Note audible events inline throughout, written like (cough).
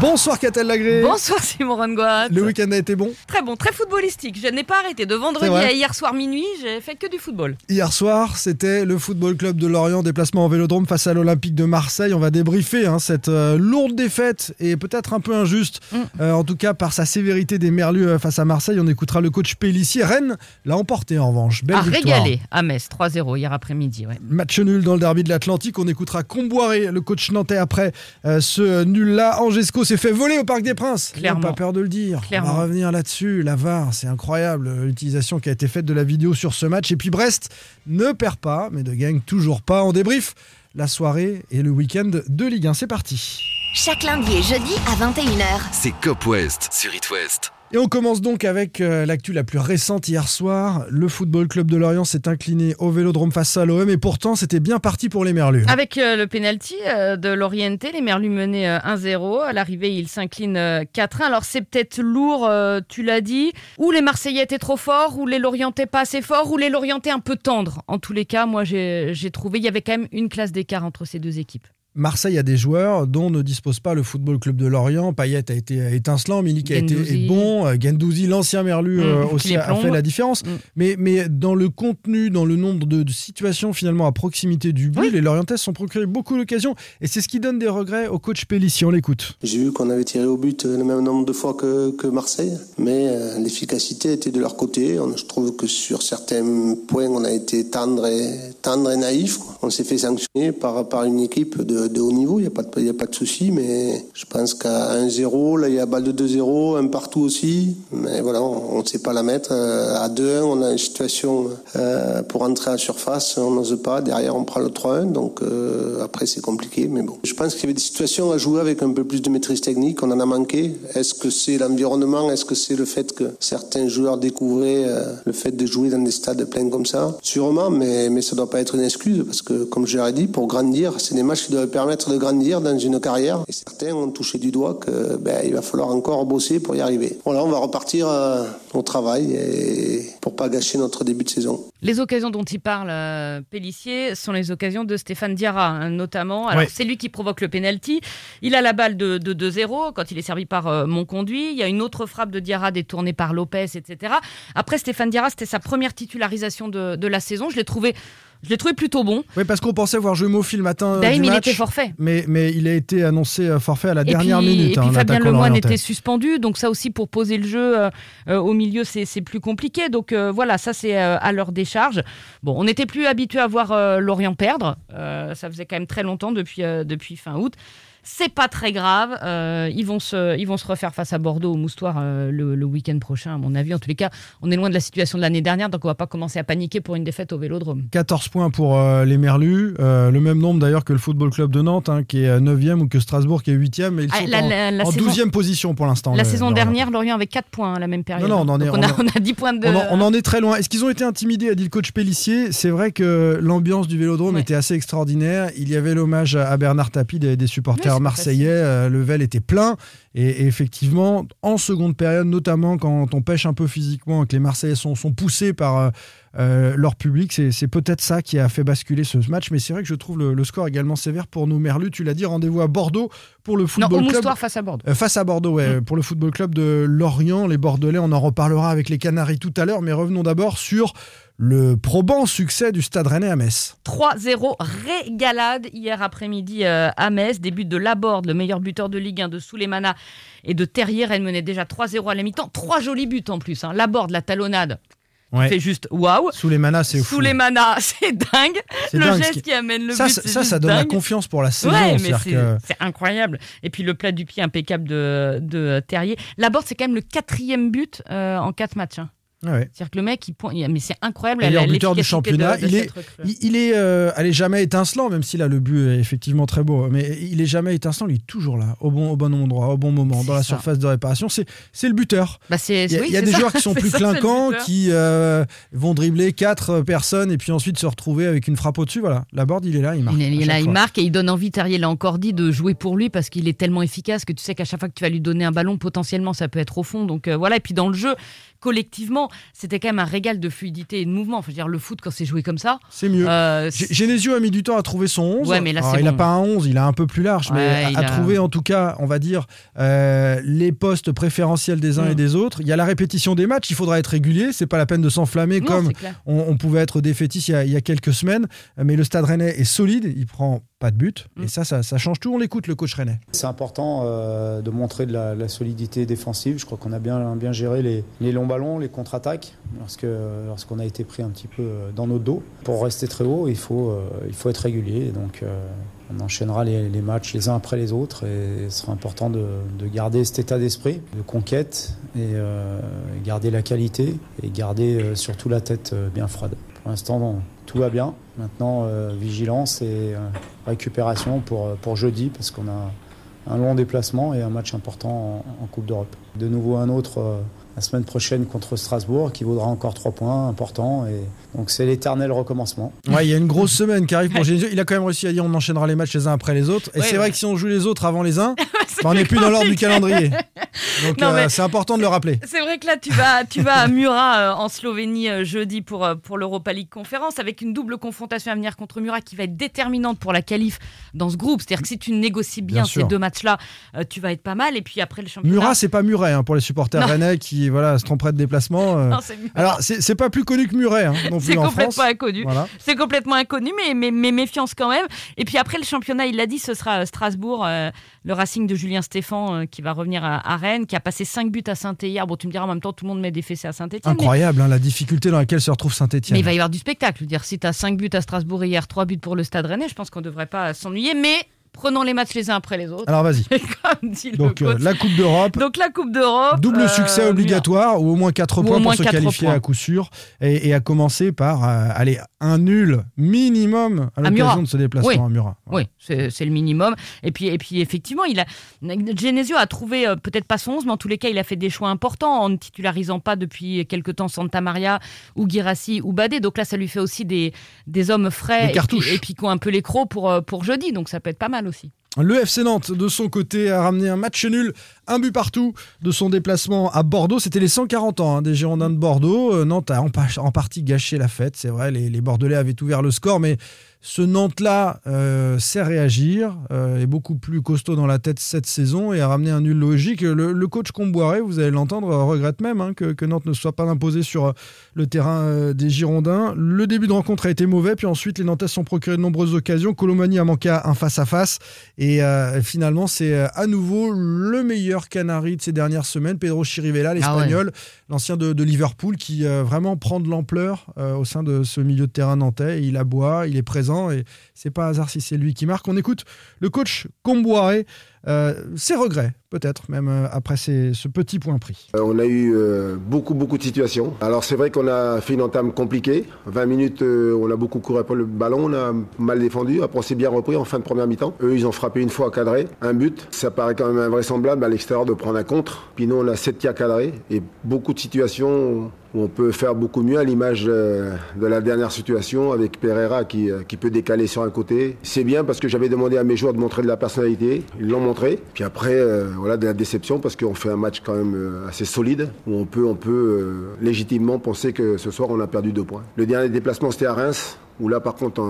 Bonsoir Catel Lagré. Bonsoir Simon Rongoat. Le week-end a été bon Très bon, très footballistique. Je n'ai pas arrêté. De vendredi à hier soir minuit, j'ai fait que du football. Hier soir, c'était le Football Club de Lorient, déplacement en Vélodrome face à l'Olympique de Marseille. On va débriefer hein, cette euh, lourde défaite et peut-être un peu injuste, Mm. euh, en tout cas par sa sévérité des Merlus euh, face à Marseille. On écoutera le coach Pellissier. Rennes l'a emporté en revanche. Belle victoire. régaler à Metz, 3-0 hier après-midi. Ouais. Match nul dans le derby de l'Atlantique. On écoutera Comboiré, le coach nantais, après ce nul-là. Angesco s'est fait voler au Parc des Princes. Clairement. On n'a pas peur de le dire. Clairement. On va revenir là-dessus. La VAR, c'est incroyable l'utilisation qui a été faite de la vidéo sur ce match. Et puis Brest ne perd pas, mais ne gagne toujours pas. En débrief, la soirée et le week-end de Ligue 1. C'est parti. Chaque lundi et jeudi à 21h. C'est Cop West sur It West. Et on commence donc avec euh, l'actu la plus récente hier soir. Le Football Club de Lorient s'est incliné au Vélodrome face à l'OM et pourtant c'était bien parti pour les Merlus. Avec euh, le penalty euh, de l'Orienté, les Merlus menaient euh, 1-0. À l'arrivée, ils s'inclinent euh, 4-1. Alors c'est peut-être lourd, tu l'as dit. Ou les Marseillais étaient trop forts, ou les Lorientais pas assez forts, ou les Lorientais un peu tendres. En tous les cas, moi j'ai j'ai trouvé il y avait quand même une classe d'écart entre ces deux équipes. Marseille a des joueurs dont ne dispose pas le Football Club de Lorient. Payet a été étincelant, Milik a été est bon, euh, Gendouzi, l'ancien Merlu, Mmh, euh, aussi a, a fait la différence. Mmh. Mais, mais dans le contenu, dans le nombre de, de situations finalement à proximité du but, Oui. les Lorientais se sont procurés beaucoup d'occasions et c'est ce qui donne des regrets au coach Pellissier. On l'écoute. J'ai vu qu'on avait tiré au but le même nombre de fois que, que Marseille, mais euh, l'efficacité était de leur côté. On- je trouve que sur certains points, on a été tendre et, tendre et naïf. quoi. On s'est fait sanctionner par, par une équipe de, de haut niveau, il n'y a, pas de- souci, mais je pense qu'à 1-0, là il y a balle de 2-0, un partout aussi, mais voilà, on ne sait pas la mettre. Euh, À 2-1, on a une situation euh, pour entrer à la surface, on n'ose pas, derrière on prend le 3-1, donc euh, après c'est compliqué, mais bon. Je pense qu'il y avait des situations à jouer avec un peu plus de maîtrise technique, on en a manqué. Est-ce que c'est l'environnement? Est-ce que c'est le fait que certains joueurs découvraient le fait de jouer dans des stades pleins comme ça? Sûrement, mais, mais ça ne doit pas être une excuse, parce que comme je l'ai dit, pour grandir, c'est des matchs qui doivent permettre de grandir dans une carrière, et certains ont touché du doigt que ben, il va falloir encore bosser pour y arriver. Voilà, on va repartir euh, au travail et pour pas gâcher notre début de saison. Les occasions dont il parle, euh, Pellissier, sont les occasions de Stéphane Diarra, hein, notamment. Alors, Ouais. c'est lui qui provoque le penalty. Il a la balle de, de 2-0 quand il est servi par euh, Monconduit. Il y a une autre frappe de Diarra détournée par Lopez, etc. Après, Stéphane Diarra, c'était sa première titularisation de, de la saison. Je l'ai trouvé, je l'ai trouvé plutôt bon. Oui, parce qu'on pensait voir Mofi le matin euh, D'ailleurs, du mais il match, était forfait. mais, mais il a été annoncé euh, forfait à la Et dernière puis, minute. et puis hein, Fabien Lemoine était suspendu, donc ça aussi pour poser le jeu euh, euh, au milieu, c'est c'est plus compliqué. Donc euh, voilà, ça c'est à leur décharge. Bon, on n'était plus habitué à voir Lorient perdre. Ça faisait quand même très longtemps depuis, depuis fin août. C'est pas très grave. Euh, ils, vont se, ils vont se refaire face à Bordeaux au Moustoir euh, le, le week-end prochain, à mon avis. En tous les cas, on est loin de la situation de l'année dernière, donc on va pas commencer à paniquer pour une défaite au Vélodrome. 14 points pour euh, les Merlus, le même nombre d'ailleurs que le Football Club de Nantes, hein, qui est 9e, ou que Strasbourg, qui est 8e, mais ils Ah, sont la- en, la- la en saison- 12e position pour l'instant. La saison Lorient. dernière, Lorient avait 4 points à la même période. Non, non, on en est- on a, en- on a 10 points de. On en, on en est très loin. Est-ce qu'ils ont été intimidés, a dit le coach Pellissier? C'est vrai que l'ambiance du Vélodrome Ouais. était assez extraordinaire. Il y avait l'hommage à à Bernard Tapie des, des supporters C'est marseillais. Euh, Le Vel était plein. Et, et effectivement, en seconde période, notamment quand on pêche un peu physiquement et que les Marseillais sont, sont poussés par euh, euh, leur public, c'est peut-être ça qui a fait basculer ce match. Mais c'est vrai que je trouve le, le score également sévère pour nos Merlus. Tu l'as dit, rendez-vous à Bordeaux pour le Football Club. Moustoir face à Bordeaux. Euh, Face à Bordeaux, ouais, pour le football club de Lorient, les Bordelais, on en reparlera avec les Canaries tout à l'heure, mais revenons d'abord sur le probant succès du Stade Rennais à Metz. 3-0 régalade hier après-midi euh, à Metz. Début de Laborde, le meilleur buteur de Ligue 1 de Souleymana et de Terrier. Elle menait déjà 3-0 à la mi-temps. Trois jolis buts en plus. Hein. Laborde, la talonnade, Ouais. fait juste waouh. Sous les manas, c'est fou. Souleymana, (laughs) c'est dingue. C'est Le dingue, ce geste qui- qui... amène le ça, but, ça, c'est ça, ça donne la confiance pour la saison. Ouais, c'est que- c'est incroyable. Et puis le plat du pied impeccable de, de Terrier. Laborde, c'est quand même le quatrième but euh, en quatre matchs. hein. Ouais. C'est-à-dire que le mec, il pointe, il- mais c'est incroyable. Meilleur la- buteur du championnat. de- de Il est-. Il, il est, euh, elle est jamais étincelant, même si là le but est effectivement très beau, mais il est jamais étincelant. Il est toujours là, au bon, au bon endroit, au bon moment, dans la surface de réparation. C'est, c'est le buteur. Bah, Il y a, oui, il y a c'est des ça. joueurs qui sont (laughs) plus ça, clinquants, qui euh, vont dribbler quatre personnes et puis ensuite se retrouver avec une frappe au-dessus. Voilà, la board, il est là, il marque. Il, est- il est là, il marque et il donne envie, Terrier l'a encore dit, de jouer pour lui parce qu'il est tellement efficace que tu sais qu'à chaque fois que tu vas lui donner un ballon, potentiellement ça peut être au fond. Donc euh, voilà, et puis dans le jeu, collectivement, c'était quand même un régal de fluidité et de mouvement. Dire, le foot, quand c'est joué comme ça. C'est mieux. euh, Genesio a mis du temps à trouver son 11. Ouais, mais là, Alors, c'est il n'a bon. pas un 11, il a un peu plus large, Ouais, mais à a- trouver en tout cas, on va dire, euh, les postes préférentiels des uns Mm. et des autres. Il y a la répétition des matchs, il faudra être régulier. C'est pas la peine de s'enflammer comme on, on pouvait être défaitiste il y, a, il y a quelques semaines. Mais le stade rennais est solide, il prend pas de but. Mm. Et ça, ça, ça change tout. On l'écoute, le coach rennais. C'est important euh, de montrer de la, la solidité défensive. Je crois qu'on a bien, bien géré les, les longs ballons, les contre-attaques, lorsque, lorsqu'on a été pris un petit peu dans nos dos. Pour rester très haut, il faut, euh, il faut être régulier. Et donc, euh, on enchaînera les, les matchs les uns après les autres. Et ce sera important de, de garder cet état d'esprit, de conquête, et euh, garder la qualité, et garder euh, surtout la tête euh, bien froide. Pour l'instant, tout va bien. Maintenant, euh, vigilance et euh, récupération pour, euh, pour jeudi, parce qu'on a un long déplacement et un match important en, en Coupe d'Europe. De nouveau un autre la semaine prochaine contre Strasbourg qui vaudra encore trois points importants. Et donc c'est l'éternel recommencement. Ouais, il y a une grosse (laughs) semaine qui arrive pour Genesio. Il a quand même réussi à dire on enchaînera les matchs les uns après les autres. Et Ouais, c'est ouais. vrai que si on joue les autres avant les uns, (laughs) bah, on n'est plus dans l'ordre du calendrier. Donc euh, c'est important de le rappeler. C'est vrai que là, tu vas, tu vas à Murat euh, en Slovénie euh, jeudi pour, euh, pour l'Europa League Conférence avec une double confrontation à venir contre Murat qui va être déterminante pour la qualif dans ce groupe. C'est-à-dire que si tu négocies bien, Bien ces sûr. deux matchs-là, euh, tu vas être pas mal. Et puis après le championnat. Murat, c'est pas Muret hein, pour les supporters Non. rennais qui voilà, se tromperaient de déplacement. euh. Non, c'est. Alors, c'est c'est pas plus connu que Muret hein, non plus c'est en France. complètement inconnu. Voilà. C'est complètement inconnu, mais, mais, mais méfiance quand même. Et puis après le championnat, il l'a dit, ce sera euh, Strasbourg, euh, le Racing de Julien Stéphan euh, qui va revenir à, à Rennes, qui a passé 5 buts à saint hier. Bon, tu me diras en même temps, tout le monde met des fessées à Saint-Etienne. Incroyable hein, la difficulté dans laquelle se retrouve Mais Saint-Etienne. il va y avoir du spectacle. Je veux dire, si tu as 5 buts à Strasbourg hier, 3 buts pour le Stade Rennais, je pense qu'on ne devrait pas s'ennuyer. Mais prenons les matchs les uns après les autres. Alors vas-y. (laughs) Donc euh, la Coupe d'Europe. Donc la Coupe d'Europe. Double euh, succès obligatoire ou au moins 4 Ou au points moins pour se qualifier points. à coup sûr et, et à commencer par euh, aller un nul minimum à l'occasion de ce déplacement Oui. à Murat. Oui, c'est le minimum. Et puis, et puis effectivement, il a, Genesio a trouvé euh, peut-être pas son 11, mais en tous les cas, il a fait des choix importants en ne titularisant pas depuis quelque temps Santa Maria ou Girassi ou Badé. Donc là, ça lui fait aussi des, des hommes frais Des et puis, cartouches. et puis qui ont un peu les crocs pour, pour jeudi. Donc ça peut être pas mal aussi. Le FC Nantes, de son côté, a ramené un match nul, un but partout de son déplacement à Bordeaux. C'était les 140 ans hein, des Girondins de Bordeaux. Euh, Nantes a en, pa- en partie gâché la fête, c'est vrai. Les, Bordelais avaient ouvert le score, mais ce Nantes-là euh, sait réagir, euh, est beaucoup plus costaud dans la tête cette saison et a ramené un nul logique. Le, le coach Comboiré, vous allez l'entendre, regrette même hein, que, Nantes ne soit pas imposé sur euh, le terrain des Girondins. Le début de rencontre a été mauvais, puis ensuite les Nantais se sont procuré de nombreuses occasions. Colomani a manqué un face-à-face et euh, finalement c'est euh, à nouveau le meilleur Canari de ces dernières semaines, Pedro Chirivella, l'espagnol, l'ancien de, de Liverpool, qui euh, vraiment prend de l'ampleur euh, au sein de ce milieu de terrain nantais. Il aboie, il est présent et c'est pas hasard si c'est lui qui marque. On écoute le coach Comboiré, ses regrets peut-être même euh, après ce petit point pris. Euh, On a eu euh, beaucoup, beaucoup de situations. Alors c'est vrai qu'on a fait une entame compliquée. 20 minutes, euh, on a beaucoup couru pour le ballon, on a mal défendu. Après on s'est bien repris en fin de première mi-temps. Eux, ils ont frappé une fois cadré, un but. Ça paraît quand même invraisemblable à l'extérieur de prendre un contre. Puis nous, on a 7 tirs cadrés et beaucoup de situations on peut faire beaucoup mieux à l'image euh, de la dernière situation avec Pereira qui, euh, qui peut décaler sur un côté. C'est bien parce que j'avais demandé à mes joueurs de montrer de la personnalité. Ils l'ont montré. Puis après, euh, voilà, de la déception parce qu'on fait un match quand même assez solide où on peut, légitimement penser que ce soir on a perdu deux points. Le dernier déplacement c'était à Reims où là par contre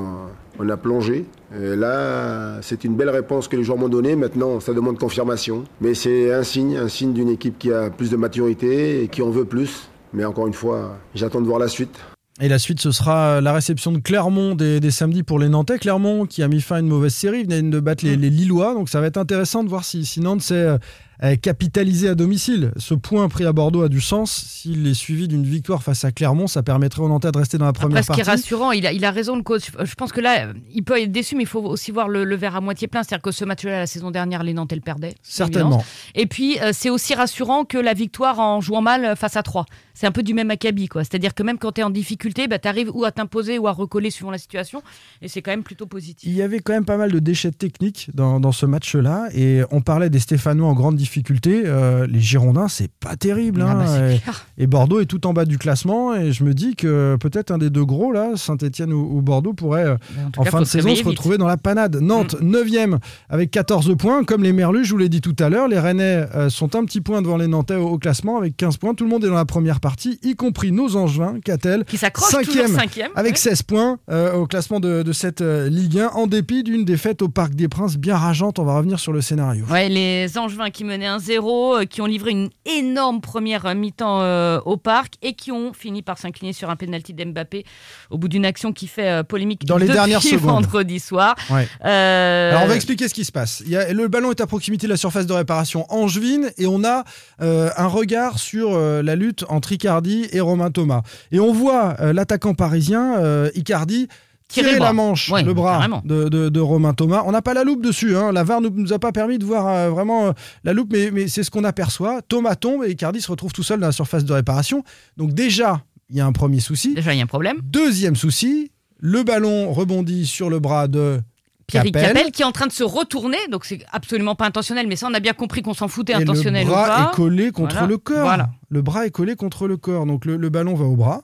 on, a plongé. Là, c'est une belle réponse que les joueurs m'ont donnée. Maintenant, ça demande confirmation. Mais c'est un signe, un signe d'une équipe qui a plus de maturité et qui en veut plus. Mais encore une fois, j'attends de voir la suite. Et la suite, ce sera la réception de Clermont des, des samedis pour les Nantais. Clermont qui a mis fin à une mauvaise série, venait de battre les, les Lillois. Donc ça va être intéressant de voir si, si Nantes sait euh, capitaliser à domicile. Ce point pris à Bordeaux a du sens. S'il est suivi d'une victoire face à Clermont, ça permettrait aux Nantais de rester dans la première Après, ce qui partie. est rassurant, il a, il a raison, le coach. Je pense que là, il peut être déçu, mais il faut aussi voir le, le verre à moitié plein. C'est-à-dire que ce match-là, la saison dernière, les Nantais le perdaient. Certainement. Et puis, euh, c'est aussi rassurant que la victoire en jouant mal face à 3. C'est un peu du même acabit. C'est-à-dire que même quand tu es en difficulté, bah, tu arrives ou à t'imposer ou à recoller suivant la situation. Et c'est quand même plutôt positif. Il y avait quand même pas mal de déchets techniques dans, dans ce match-là. Et on parlait des Stéphanois en grande difficulté. Euh, les Girondins, c'est pas terrible. Ah hein. bah, c'est et, clair. et Bordeaux est tout en bas du classement. Et je me dis que peut-être un des deux gros, là, Saint-Etienne ou, ou Bordeaux, pourrait euh, Mais en cas, fin de saison se vite. Retrouver dans la panade. Nantes, 9e avec 14 points. Comme les Merlus, je vous l'ai dit tout à l'heure, les Rennais euh, sont un petit point devant les Nantais au, au classement avec 15 points. Tout le monde est dans la première partie, y compris nos Angevins, Catel. Qui s'accroche toujours Cinquième, cinquième. Avec ouais. 16 points euh, au classement de, de cette Ligue 1, en dépit d'une défaite au Parc des Princes bien rageante. On va revenir sur le scénario. Ouais, les Angevins qui menaient 1-0, euh, qui ont livré une énorme première euh, mi-temps euh, au parc et qui ont fini par s'incliner sur un penalty d'Mbappé au bout d'une action qui fait polémique Dans les dernières secondes. vendredi soir. Ouais. Euh, Alors on va expliquer ce qui se passe. Il y a- le ballon est à proximité de la surface de réparation angevine et on a euh, un regard sur euh, la lutte entre Icardi et Romain Thomas. Et on voit l'attaquant parisien Icardi Tirer la manche, Ouais, le bras de, de- de Romain Thomas. On n'a pas la loupe dessus. Hein. La VAR ne nous a pas permis de voir euh, vraiment euh, la loupe, mais, mais c'est ce qu'on aperçoit. Thomas tombe et Icardi se retrouve tout seul dans la surface de réparation. Donc déjà, il y a un premier souci. Déjà, il y a un problème. Deuxième souci, le ballon rebondit sur le bras de Pierrick Capel. Qui est en train de se retourner, donc c'est absolument pas intentionnel, mais ça on a bien compris qu'on s'en foutait Et intentionnel le ou bras pas. est collé contre Voilà. le corps. Voilà. Le bras est collé contre le corps. Donc le, le ballon va au bras.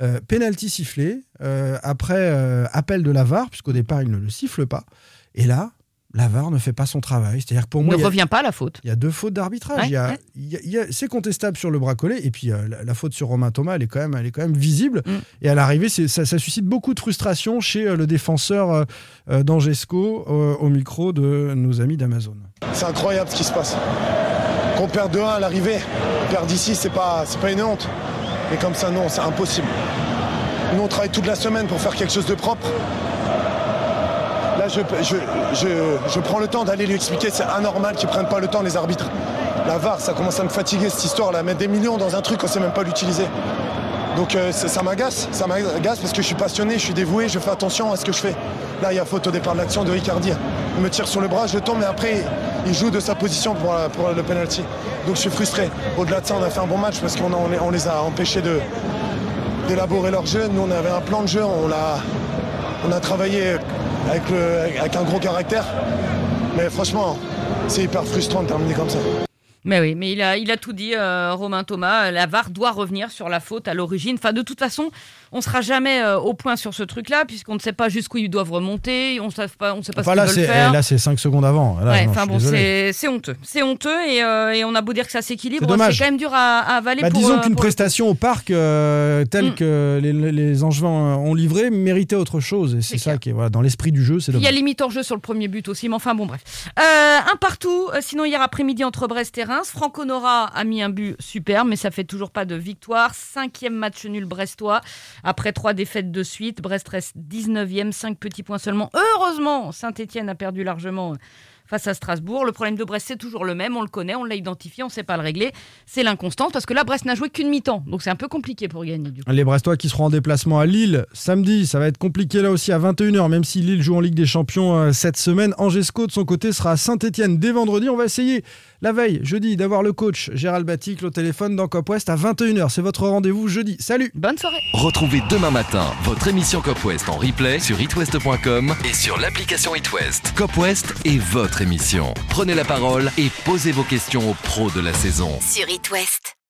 Euh, penalty sifflé. Euh, après euh, appel de la VAR, puisqu'au départ il ne le siffle pas. Et là, la VAR ne fait pas son travail. C'est-à-dire que pour moi, ne il y, a, revient pas à la faute. il y a deux fautes d'arbitrage. Ouais, Il y a- ouais. il y a- il y a- c'est contestable sur le bras collé. Et puis euh, la, la faute sur Romain Thomas, elle est quand même, elle est quand même visible. Mm. Et à l'arrivée, c'est- ça, ça suscite beaucoup de frustration chez euh, le défenseur d'Angesco euh, au micro de nos amis d'Amazon. C'est incroyable ce qui se passe. Qu'on perd 2-1 à l'arrivée, on perd d'ici, c'est pas, c'est pas une honte. Mais comme ça, non, c'est impossible. Nous, on travaille toute la semaine pour faire quelque chose de propre. Là, je, je, je, je prends le temps d'aller lui expliquer, c'est anormal qu'ils prennent pas le temps, les arbitres. La VAR, ça commence à me fatiguer cette histoire, là, mettre des millions dans un truc, on sait même pas l'utiliser. Donc euh, ça, m'agace, ça m'agace parce que je suis passionné, je suis dévoué, je fais attention à ce que je fais. Là, il y a faute au départ de l'action de Ricardi. Il me tire sur le bras, je tombe, mais après, il joue de sa position pour, le penalty. Donc je suis frustré. Au-delà de ça, on a fait un bon match parce qu'on les, a empêchés d'élaborer leur jeu. Nous, on avait un plan de jeu, on a travaillé avec un gros caractère. Mais franchement, c'est hyper frustrant de terminer comme ça. Mais oui, mais il a, il a tout dit, euh, Romain Thomas. La VAR doit revenir sur la faute à l'origine. Enfin, de toute façon, on sera jamais euh, au point sur ce truc-là, puisqu'on ne sait pas jusqu'où ils doivent remonter. On ne sait pas, on sait pas Enfin ce là, qu'ils veulent c'est faire. là, c'est 5 secondes avant. Ouais, bon, c'est c'est honteux. C'est honteux et, euh, et on a beau dire que ça s'équilibre, C'est quand même dur à, à avaler Bah, pour, disons qu'une prestation au parc telle Mm. que les, les Angevins ont livré méritait autre chose. Et c'est ça clair. qui est voilà, dans l'esprit du jeu, Il y a limite hors jeu sur le premier but aussi, mais enfin bon, bref. Un partout, sinon hier après-midi entre Brest et Reims, Franck Honora a mis un but superbe, mais ça fait toujours pas de victoire. Cinquième match nul brestois, après trois défaites de suite. Brest reste 19e, 5 petits points seulement. Heureusement, Saint-Etienne a perdu largement. euh, Face à Strasbourg, le problème de Brest c'est toujours le même, on le connaît, on l'a identifié, on ne sait pas le régler. C'est l'inconstance parce que là Brest n'a joué qu'une mi-temps, donc c'est un peu compliqué pour gagner du. Les Brestois qui seront en déplacement à Lille samedi, ça va être compliqué là aussi à 21h, même si Lille joue en Ligue des Champions euh, cette semaine. Angesco de son côté sera à Saint-Etienne dès vendredi. On va essayer la veille, jeudi, d'avoir le coach Gérald Baticle au téléphone dans Cop West à 21h. C'est votre rendez-vous jeudi. Salut Bonne soirée Retrouvez demain matin votre émission Cop West en replay sur itwest.com et sur l'application itwest. Cop West est votre émission. Prenez la parole et posez vos questions aux pros de la saison. Sur It West.